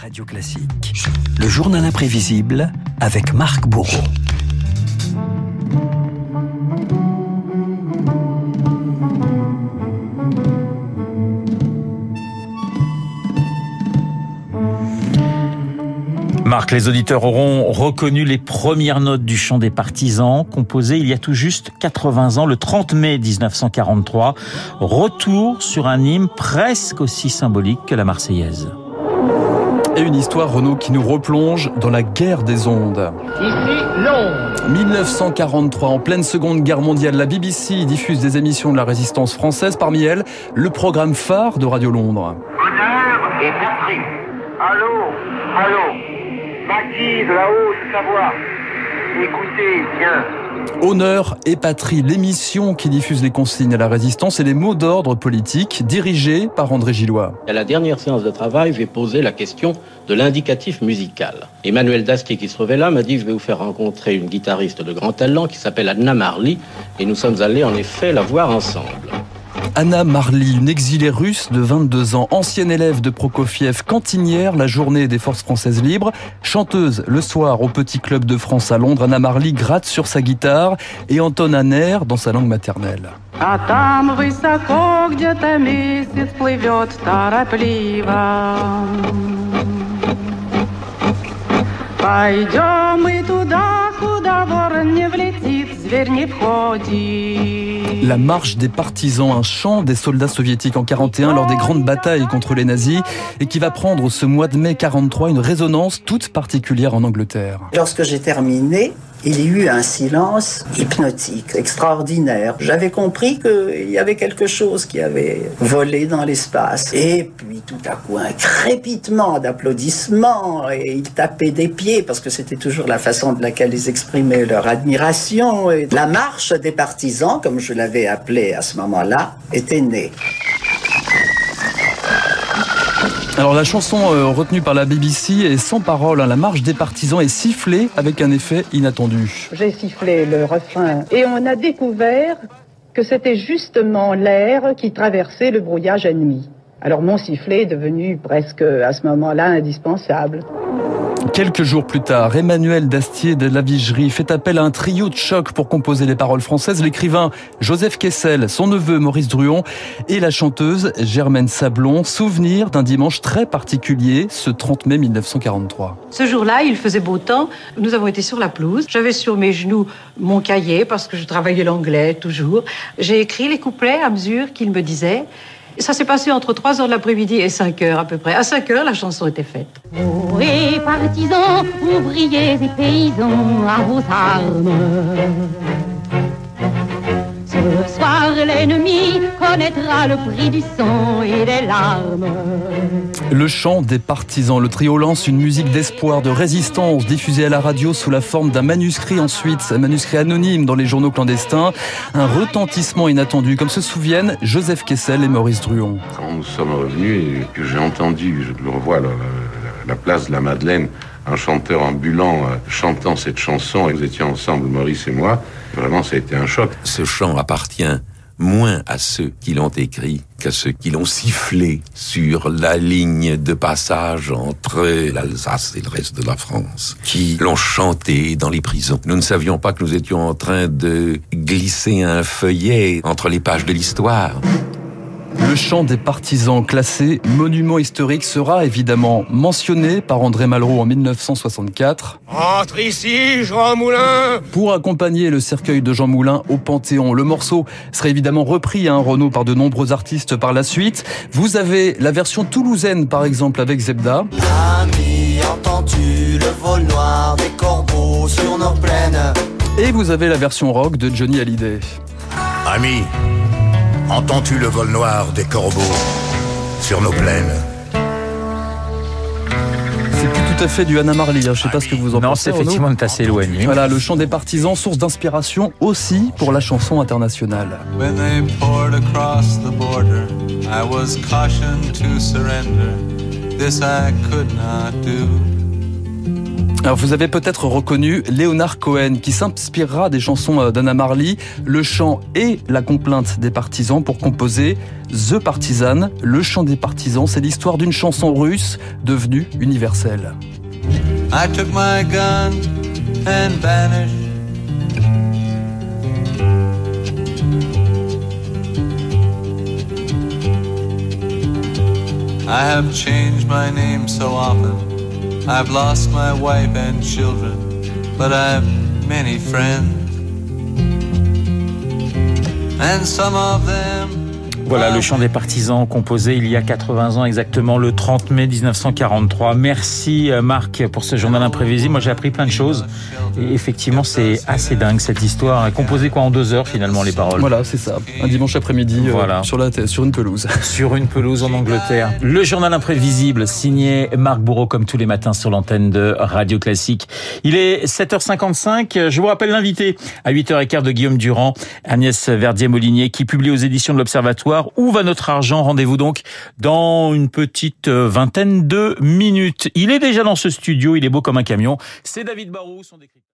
Radio Classique, le journal imprévisible avec Marc Bourreau. Marc, les auditeurs auront reconnu les premières notes du chant des partisans, composé il y a tout juste 80 ans, le 30 mai 1943. Retour sur un hymne presque aussi symbolique que la Marseillaise. Et une histoire, Renaud, qui nous replonge dans la guerre des ondes. Ici Londres. 1943, en pleine Seconde Guerre mondiale, la BBC diffuse des émissions de la résistance française, parmi elles le programme phare de Radio Londres. Honneur et patrie. Allô, allô. Maquis de la Haute-Savoie. Écoutez bien. Honneur et patrie, l'émission qui diffuse les consignes à la résistance et les mots d'ordre politiques, dirigée par André Gillois. À la dernière séance de travail, j'ai posé la question de l'indicatif musical. Emmanuel Dastier, qui se trouvait là, m'a dit, je vais vous faire rencontrer une guitariste de grand talent qui s'appelle Anna Marley, et nous sommes allés en effet la voir ensemble. Anna Marly, une exilée russe de 22 ans, ancienne élève de Prokofiev, cantinière la journée des forces françaises libres, chanteuse le soir au Petit Club de France à Londres, Anna Marly gratte sur sa guitare et entonne un air dans sa langue maternelle. А там высоко где-то месяц плывет торопливо. Пойдем мы туда, La marche des partisans, un chant des soldats soviétiques en 41 lors des grandes batailles contre les nazis et qui va prendre ce mois de mai 43 une résonance toute particulière en Angleterre. Lorsque j'ai terminé, il y eut un silence hypnotique, extraordinaire. J'avais compris qu'il y avait quelque chose qui avait volé dans l'espace. Et puis tout à coup, un crépitement d'applaudissements et ils tapaient des pieds parce que c'était toujours la façon de laquelle ils exprimaient leur admiration. Et la marche des partisans, comme je l'avais appelée à ce moment-là, était née. Alors la chanson euh, retenue par la BBC est sans parole. hein. La marche des partisans est sifflée avec un effet inattendu. J'ai sifflé le refrain et on a découvert que c'était justement l'air qui traversait le brouillage ennemi. Alors mon sifflet est devenu presque à ce moment-là indispensable. Quelques jours plus tard, Emmanuel Dastier de la Vigerie fait appel à un trio de choc pour composer les paroles françaises. L'écrivain Joseph Kessel, son neveu Maurice Druon et la chanteuse Germaine Sablon. Souvenir d'un dimanche très particulier, ce 30 mai 1943. Ce jour-là, il faisait beau temps. Nous avons été sur la pelouse. J'avais sur mes genoux mon cahier parce que je travaillais l'anglais toujours. J'ai écrit les couplets à mesure qu'il me disait. Ça s'est passé entre 3 heures de l'après-midi et 5 heures à peu près. À 5 heures, la chanson était faite. et partisans, ouvriers et paysans, à vos armes. L'ennemi connaîtra le prix du sang et des larmes. Le chant des partisans. Le trio lance une musique d'espoir, de résistance, diffusée à la radio sous la forme d'un manuscrit ensuite, un manuscrit anonyme dans les journaux clandestins. Un retentissement inattendu, comme se souviennent Joseph Kessel et Maurice Druon. Quand nous sommes revenus et que j'ai entendu, je le revois, la, la- la place de la Madeleine, un chanteur ambulant euh, chantant cette chanson, et nous étions ensemble, Maurice et moi, vraiment ça a été un choc. Ce chant appartient moins à ceux qui l'ont écrit qu'à ceux qui l'ont sifflé sur la ligne de passage entre l'Alsace et le reste de la France, qui l'ont chanté dans les prisons. Nous ne savions pas que nous étions en train de glisser un feuillet entre les pages de l'histoire. Le chant des partisans classé monument historique sera évidemment mentionné par André Malraux en 1964 Entre ici, Jean Moulin. pour accompagner le cercueil de Jean Moulin au Panthéon. Le morceau sera évidemment repris, hein, Renaud, par de nombreux artistes par la suite. Vous avez la version toulousaine, par exemple, avec Zebda. Ami, entends-tu le vol noir des corbeaux sur nos plaines Et vous avez la version rock de Johnny Hallyday. Ami, entends-tu le vol noir des corbeaux sur nos plaines C'est plus tout à fait du Anna Marley, hein, je sais pas ce que vous en Non, pensez. c'est Renaud. effectivement assez éloigné. Voilà, le chant des partisans, source d'inspiration aussi pour la chanson internationale. When they poured across the border, I was cautioned to surrender. This I could not do. Vous avez peut-être reconnu Léonard Cohen qui s'inspirera des chansons euh, d'Anna Marley, le chant et la complainte des partisans pour composer The Partisan. Le chant des partisans, c'est l'histoire d'une chanson russe devenue universelle. I took my gun and vanished. I have changed my name so often. I've lost my wife and children, but I've many friends. And some of them Voilà le chant des partisans composé il y a 80 ans exactement le 30 mai 1943. Merci euh, Marc pour ce journal imprévisible. Moi j'ai appris plein de choses et effectivement c'est assez dingue cette histoire. Composé quoi en deux heures finalement les paroles. Voilà c'est ça. Un dimanche après-midi euh, Voilà. sur, la, sur une pelouse. Sur une pelouse en Angleterre. Le journal imprévisible signé Marc Bourreau comme tous les matins sur l'antenne de Radio Classique. Il est 7h55. Je vous rappelle l'invité à 8h15 de Guillaume Durand, Agnès Verdier-Molinier qui publie aux éditions de l'Observatoire Où va notre argent? Rendez-vous donc dans une petite euh, vingtaine de minutes. Il est déjà dans ce studio, il est beau comme un camion. C'est David Barou, son.